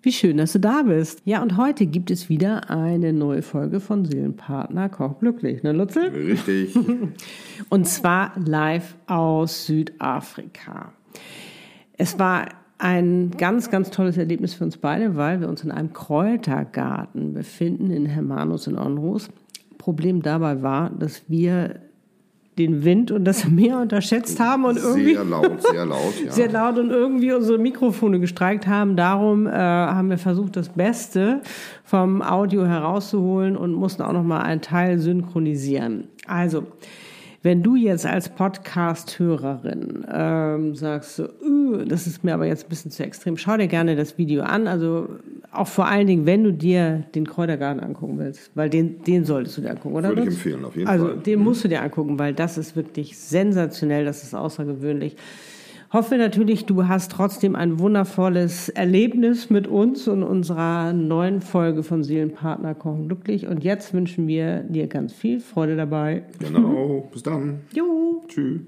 Wie schön, dass du da bist. Ja, und heute gibt es wieder eine neue Folge von Seelenpartner Koch glücklich, ne Lutzel? Richtig. und zwar live aus Südafrika. Es war ein ganz, ganz tolles Erlebnis für uns beide, weil wir uns in einem Kräutergarten befinden in Hermanus in Onrus. Problem dabei war, dass wir den Wind und das Meer unterschätzt haben und irgendwie sehr laut, sehr laut, ja. sehr laut und irgendwie unsere Mikrofone gestreikt haben. Darum äh, haben wir versucht, das Beste vom Audio herauszuholen und mussten auch noch mal einen Teil synchronisieren. Also wenn du jetzt als Podcast-Hörerin ähm, sagst, uh, das ist mir aber jetzt ein bisschen zu extrem, schau dir gerne das Video an. Also auch vor allen Dingen, wenn du dir den Kräutergarten angucken willst, weil den, den solltest du dir angucken, oder? Würde ich empfehlen, auf jeden also, Fall. Also den musst du dir angucken, weil das ist wirklich sensationell, das ist außergewöhnlich. Hoffe natürlich, du hast trotzdem ein wundervolles Erlebnis mit uns und unserer neuen Folge von Seelenpartner Kochen glücklich. Und jetzt wünschen wir dir ganz viel Freude dabei. Genau, bis dann. Jo. Tschüss.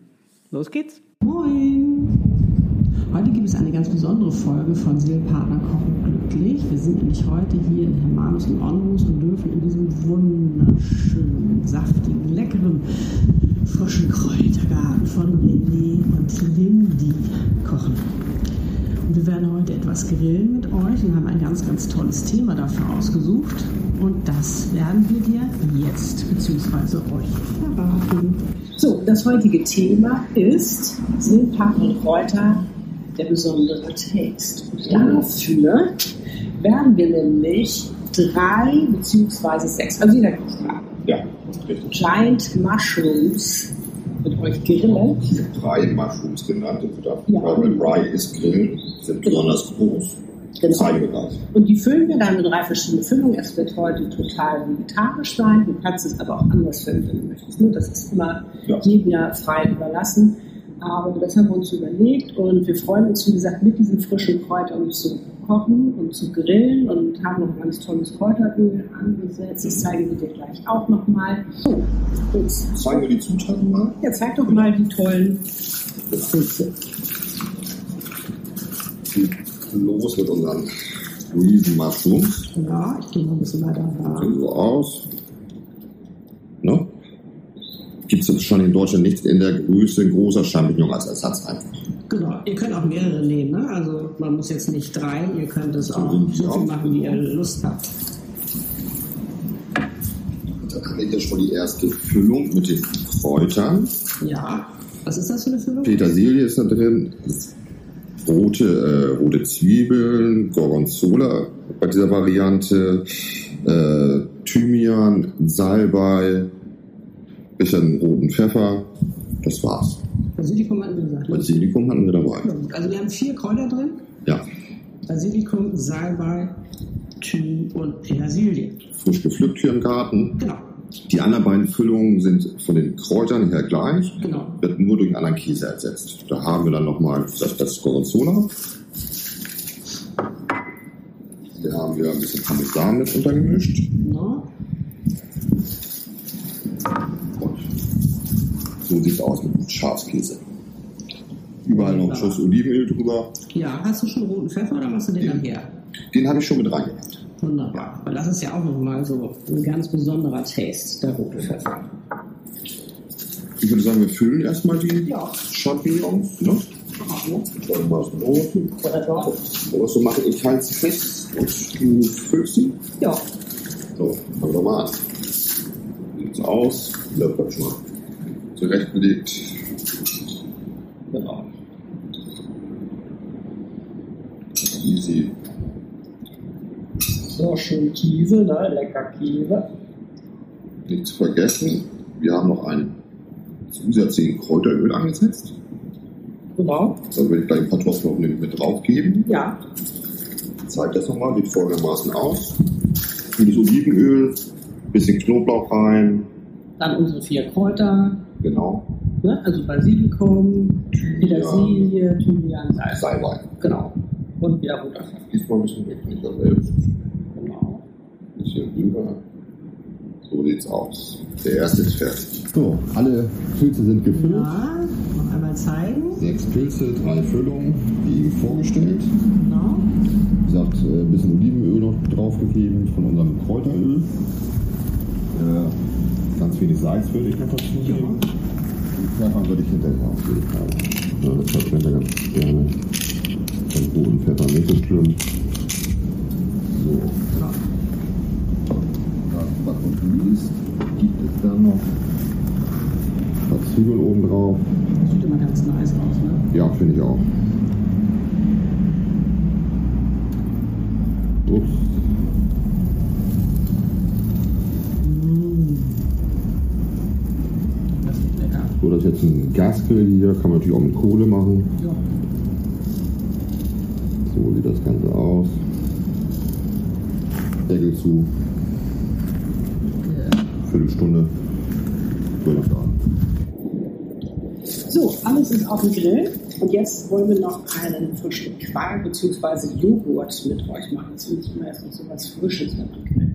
Los geht's. Moin. Heute gibt es eine ganz besondere Folge von Seelenpartner Kochen glücklich. Wir sind nämlich heute hier in Hermanus und Onrus und dürfen in diesem wunderschönen, saftigen, leckeren frischen Kräutergarten von René und Lindy kochen. Und wir werden heute etwas grillen mit euch und haben ein ganz, ganz tolles Thema dafür ausgesucht. Und das werden wir dir jetzt bzw. euch verraten. So, das heutige Thema ist Silpack und Kräuter, der besondere Taste. Und dafür werden wir nämlich drei bzw. sechs, also jeder kriegt drei. Ja. Giant Mushrooms mit euch habe drei Mushrooms genannt in Südafrika, Ja. weil Rye ist Grillen, sind besonders groß. Genau. Und die füllen wir dann mit drei verschiedenen Füllungen. Es wird heute total vegetarisch sein. Du kannst es aber auch anders füllen, wenn du möchtest. Nur das ist immer Ja. jedem ja frei überlassen. Aber das haben wir uns überlegt und wir freuen uns, wie gesagt, mit diesen frischen Kräutern zu kochen und zu grillen und haben noch ein ganz tolles Kräuteröl angesetzt. Das zeigen wir dir gleich auch nochmal. So, jetzt, Zeigen wir die Zutaten mal. ja, zeig doch mal die tollen Pilze. Los mit unseren Mushrooms. Ja, ich gehe mal ein bisschen weiter da. Sehen so aus. Gibt es schon in Deutschland nicht in der Größe großer Champignon als Ersatz einfach. Genau, ihr könnt auch mehrere nehmen, ne? Also man muss jetzt nicht drei, ihr könnt es auch Mhm, so viel machen, wie ihr Lust habt. Dann haben wir hier schon die erste Füllung mit den Kräutern. Ja. Was ist das für eine Füllung? Petersilie ist da drin, rote, äh, rote Zwiebeln, Gorgonzola bei dieser Variante, äh, Thymian, Salbei, bisschen roten Pfeffer. Das war's. Basilikum hatten wir gesagt. ne? Basilikum hatten wir dabei. Ja. Also wir haben vier Kräuter drin. Ja, Basilikum, Salbei, Thym und Petersilie. frisch gepflückt hier im Garten. Genau, Die anderen beiden Füllungen sind von den Kräutern her gleich, genau. wird nur durch einen anderen Käse ersetzt. Da haben wir dann nochmal das, das Gorgonzola. Hier haben wir ein bisschen Parmesan mit untergemischt. genau. Und so sieht es aus mit Schafskäse. Überall noch ein Schuss Olivenöl drüber. Ja, hast du schon roten Pfeffer oder machst du den dann her? Den habe ich schon mit reingemacht. Wunderbar. Weil das ist ja auch nochmal so ein ganz besonderer Taste, der rote Pfeffer. Ich würde sagen, wir füllen erstmal die Ja. Champignons. Ne? Dann mal. Was du machen, ich halte sie fest und du füllst sie. Ja. So, fangen wir mal an. Sieht's aus. Wird schon mal zurechtgelegt. Genau. Easy. So, schön Käse, ne? Lecker Käse. Nicht zu vergessen, wir haben noch ein zusätzliches Kräuteröl angesetzt. Genau. Da würde ich gleich ein paar Tropfen noch mit mit draufgeben. Ja. Ich zeige das nochmal, sieht folgendermaßen aus. Gutes Olivenöl, bisschen Knoblauch rein, Dann unsere vier Kräuter, Genau. ne? also Basilikum, Petersilie, Thymian, Salz. Salbei. Genau. Und wieder Pfeffer. Diesmal ein bisschen weg, nicht selbst. Genau. Ein bisschen rüber. So sieht's aus. Der erste ist fertig. So, alle Pilze sind gefüllt. Ja, noch einmal zeigen. Sechs Pilze, drei Füllungen, wie eben vorgestellt. Genau. Wie gesagt, äh, ein bisschen Olivenöl noch draufgegeben von unserem Kräuteröl. Äh, ganz wenig Salz würde ich noch dazu geben. Und Pfeffer würde ich hinterher auf jeden Fall. Ja, das hat mir ganz gerne. Den roten Pfeffer nicht so schlimm. So, Ja. das was uns liest, gibt es dann noch ein paar Zwiebeln oben drauf. Sieht immer ganz nice aus, ne? Ja, finde ich auch. Ups. Das ist ist jetzt ein Gasgrill hier, kann man natürlich auch mit Kohle machen. Ja. So sieht das Ganze aus. Deckel zu, Viertelstunde. So nach da. So, alles ist auf dem Grill. Und jetzt wollen wir noch einen frischen Quark bzw. Joghurt mit euch machen. Das finde ich immer erst noch so was Frisches, wenn man grillt.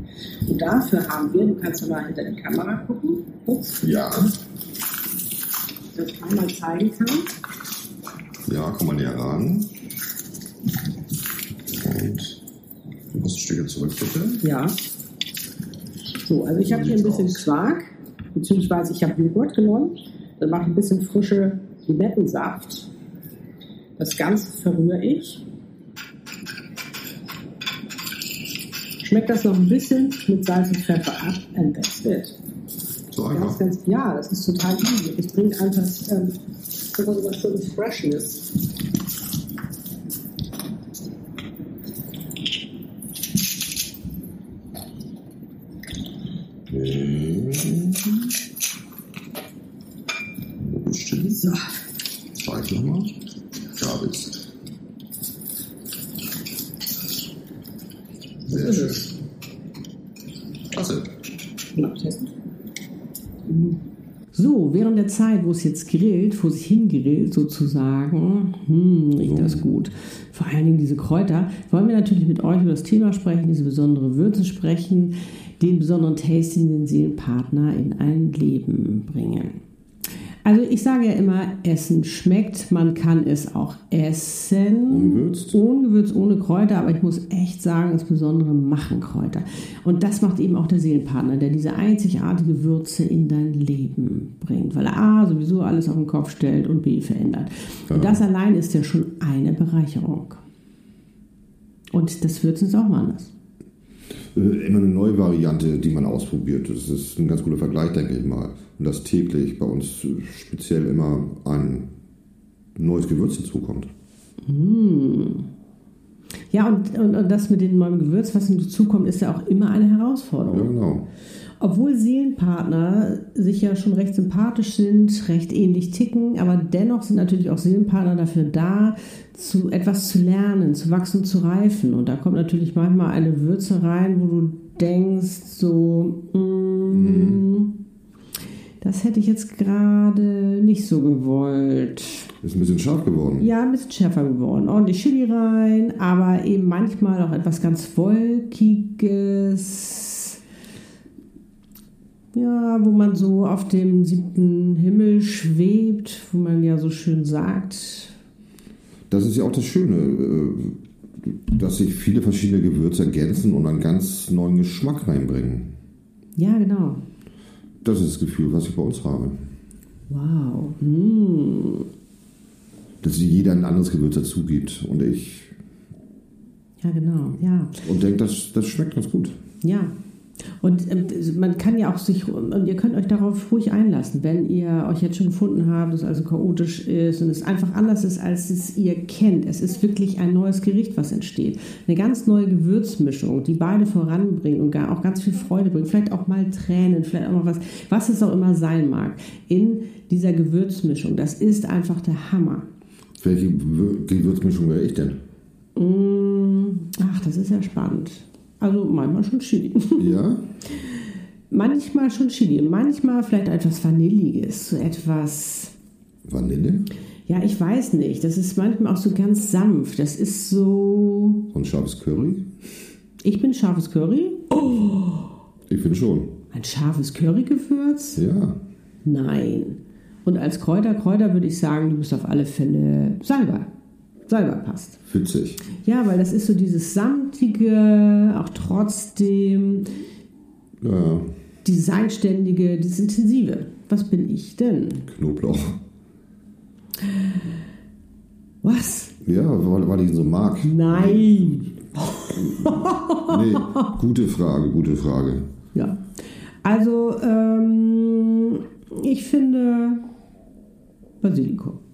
Und dafür haben wir, du kannst mal hinter die Kamera gucken, kurz, Ja, ich einmal zeigen kann. ja, komm mal näher ran. Und du musst ein Stückchen zurück, bitte. Ja. So, also ich habe hier ein bisschen Quark, beziehungsweise ich habe Joghurt genommen. Dann mache ich ein bisschen frische Limettensaft. Das Ganze verrühre ich. Schmeckt das noch ein bisschen mit Salz und Pfeffer ab and that's it. So einfach. ganz, ja, das ist total easy. Es bringt einfach ähm, so was schönes Freshness. Okay. Wo bestimmt? So, Zeig nochmal. Da bist Sehr ist schön. es. Klasse. Genau, testen. So, während der Zeit, wo es jetzt grillt, wo es hingrillt sozusagen, hm, riecht das gut. Vor allen Dingen diese Kräuter, wollen wir natürlich mit euch über das Thema sprechen, diese besondere Würze sprechen, den besonderen Tasting, den Seelenpartner in ein Leben bringen. Also ich sage ja immer, Essen schmeckt, man kann es auch essen. Ungewürzt. Ungewürzt, ohne Kräuter, aber ich muss echt sagen, das Besondere machen Kräuter. Und das macht eben auch der Seelenpartner, der diese einzigartige Würze in dein Leben bringt, weil er A, sowieso alles auf den Kopf stellt und B, verändert. Und das allein ist ja schon eine Bereicherung. Und das Würzen ist auch mal anders. Äh, Immer eine neue Variante, die man ausprobiert. Das ist ein ganz guter Vergleich, denke ich mal. Und dass täglich bei uns speziell immer ein neues Gewürz hinzukommt. Ja, und, und, und das mit dem neuen Gewürz, was hinzukommt, ist ja auch immer eine Herausforderung. Ja, genau. Obwohl Seelenpartner sich ja schon recht sympathisch sind, recht ähnlich ticken, aber dennoch sind natürlich auch Seelenpartner dafür da, zu etwas zu lernen, zu wachsen, zu reifen. Und da kommt natürlich manchmal eine Würze rein, wo du denkst, so, mm, das hätte ich jetzt gerade nicht so gewollt. Ist ein bisschen scharf geworden. Ja, ein bisschen schärfer geworden. Ordentlich Chili rein, aber eben manchmal auch etwas ganz Wolkiges. Ja, wo man so auf dem siebten Himmel schwebt, wo man ja so schön sagt. Das ist ja auch das Schöne, äh, dass sich viele verschiedene Gewürze ergänzen und einen ganz neuen Geschmack reinbringen. Ja, genau. Das ist das Gefühl, was ich bei uns habe. Wow. Mm. Dass jeder ein anderes Gewürz dazu gibt und ich Ja, genau. Ja. und denke, das, das schmeckt ganz gut. Ja. Und ähm, man kann ja auch sich, und ihr könnt euch darauf ruhig einlassen, wenn ihr euch jetzt schon gefunden habt, dass es also chaotisch ist und es einfach anders ist, als es ihr kennt. Es ist wirklich ein neues Gericht, was entsteht. Eine ganz neue Gewürzmischung, die beide voranbringt und gar auch ganz viel Freude bringt. Vielleicht auch mal Tränen, vielleicht auch mal was, was es auch immer sein mag. In dieser Gewürzmischung. Das ist einfach der Hammer. Welche Gewür- Gewürzmischung wäre ich denn? Mm, Ach, das ist ja spannend. Also manchmal schon Chili. Ja? Manchmal schon Chili, manchmal vielleicht etwas Vanilliges, so etwas. Vanille? Ja, ich weiß nicht. Das ist manchmal auch so ganz sanft. Das ist so. Und scharfes Curry? Ich bin scharfes Curry. Oh, Ich finde schon. ein scharfes Currygewürz? Ja. Nein. Und als Kräuter, Kräuter würde ich sagen, du bist auf alle Fälle Salbei. Salbei passt. Witzig. Ja, weil das ist so dieses samtige, auch trotzdem Ja, Einständige, dieses Intensive. Was bin ich denn? Knoblauch. Was? Ja, weil, weil ich ihn so mag. Nein. Nee, gute Frage, gute Frage. Ja. Also, ähm, ich finde Basilikum.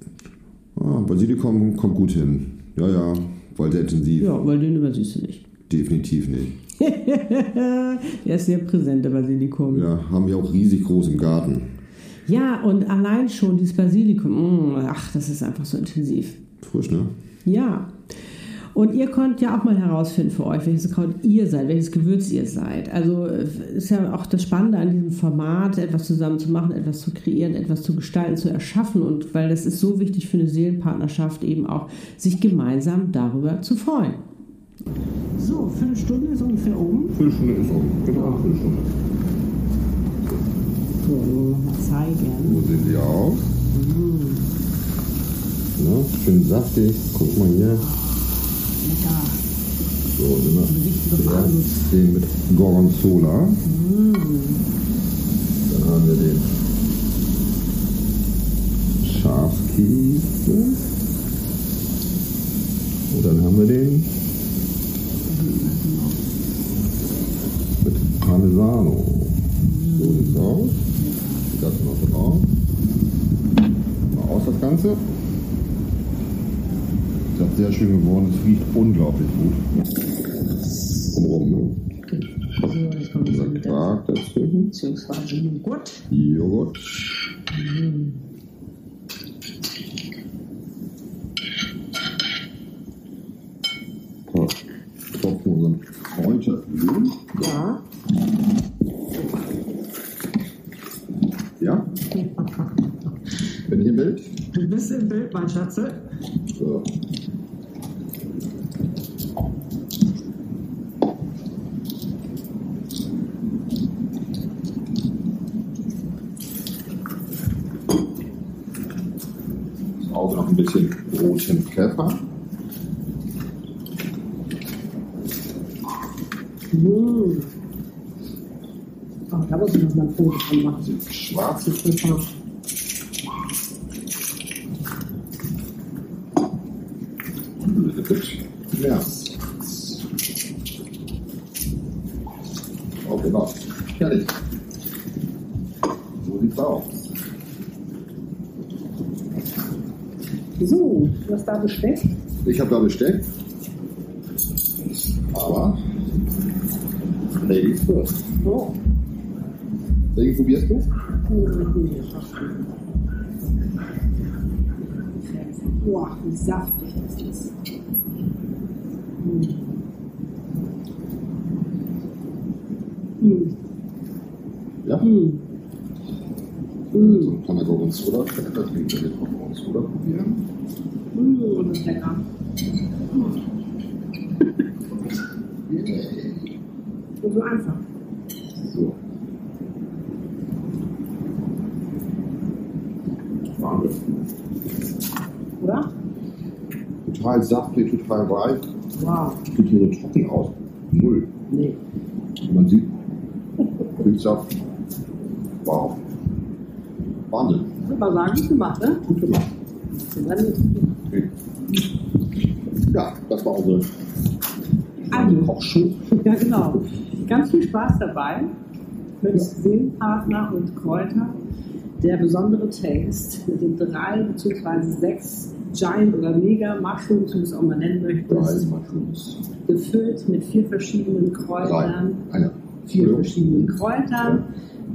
Ah, Basilikum kommt gut hin. Ja, ja, weil sehr intensiv. Ja, weil den übersiehst du nicht. Definitiv nicht. Der ist sehr präsent, der Basilikum. Ja, haben wir auch riesig groß im Garten. Ja, und allein schon dieses Basilikum, mm, ach, das ist einfach so intensiv. Frisch, ne? Ja. Und ihr könnt ja auch mal herausfinden für euch, welches Kraut ihr seid, welches Gewürz ihr seid. Also äh, ist ja auch das Spannende an diesem Format, etwas zusammen zu machen, etwas zu kreieren, etwas zu gestalten, zu erschaffen. Und weil das ist so wichtig für eine Seelenpartnerschaft eben auch, sich gemeinsam darüber zu freuen. So, Viertelstunde ist ungefähr um. Viertelstunde ist um. Genau, Viertelstunde. So, mal zeigen. So sehen die aus. Ja, schön saftig. Guck mal hier. Lecker. So, zuerst den mit Gorgonzola. Dann haben wir den Schafskäse. Und dann haben wir den mit Parmesano. So sieht's aus. Das noch drauf. Mal aus das Ganze. Das ist sehr schön geworden. Es riecht unglaublich gut. Umrum, ne? So, jetzt kommt der Quark dazwischen. beziehungsweise Joghurt. Joghurt. Paar Tropfen unseren Kräuteröl. Ja. Ja? Bin ich im Bild? Du bist im Bild, mein Schatze. So. Auge noch ein bisschen roten Pfeffer. Mmh. Oh, da muss ich noch mal Foto von machen. Schwarze Pfeffer. Ja. Oh, genau. Fertig. So sieht's aus. So, du hast da Besteck. Ich habe da Besteck. Aber Ladies first. Oh. Welchen probierst du? Boah, wie saftig das ist. Mm. Ja? Mm. So Mm. ein kleiner Gorgonzola. Das ich jetzt auch Gorgonzola probieren. Mm, das ist lecker. Und so einfach. So. Wahnsinn. Oder? Total saftig, total weich. Wow. Sieht hier so trocken aus. Null. Nee. Man sieht Milchsaft. Wow. Wahnsinn. Ich würde mal sagen, gut gemacht, ne? Gut gemacht. Ja, das war unsere Also. Kochshow. Ja, genau. Ganz viel Spaß dabei mit Seelenpartner und Kräuter. Der besondere Taste mit den drei bzw. sechs Giant oder Mega Mushrooms, wie du es auch mal nennen Drei möchtest, Mushrooms. gefüllt mit vier verschiedenen Drei. Kräutern, Eine. vier Entschuldigung. verschiedenen Kräutern,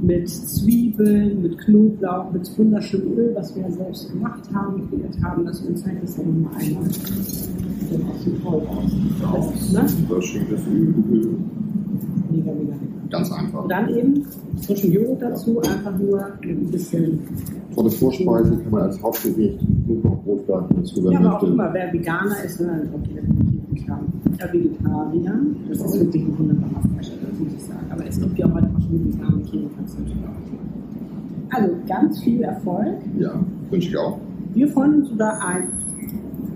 mit Zwiebeln, mit Knoblauch, mit wunderschönem Öl, was wir ja selbst gemacht haben, kreiert haben. Das wir zeigen das ja nochmal einmal. sieht auch so toll aus. Aus. Ne? Das schickes Öl. Mega, mega lecker. Ganz einfach. Und dann eben frischen Joghurt dazu, einfach nur ein bisschen. Tolle Vorspeise kann man als Hauptgericht nur noch Brotgarten dazu, wenn Ja, aber auch immer, wer Veganer ist, ne, auch definitiv Ja, Vegetarier, das ist wirklich ein wunderbarer Fleisch, das muss ich sagen. Aber es gibt ja auch heute auch schon Käse, kannst du natürlich auch. Also ganz viel Erfolg. Ja, wünsche ich auch. Wir freuen uns über ein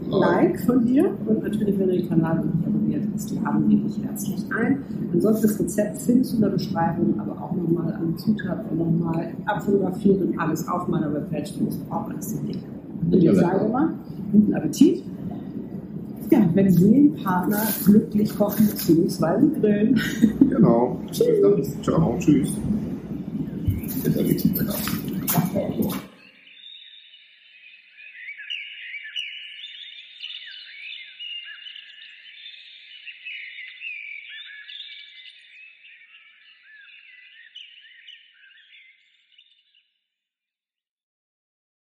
Like von dir und natürlich, wenn du den Kanal noch nicht abonniert hast, laden wir dich herzlich ein. Ansonsten das Rezept findest du in der Beschreibung, aber auch nochmal an Zutaten und nochmal abfotografiert und alles auf meiner Webpage findest du auch alles im Link. Und ich sage immer, guten Appetit. Ja, wenn Seelenpartner glücklich kochen bzw. grillen. Genau. Tschüss. Ciao. Tschüss.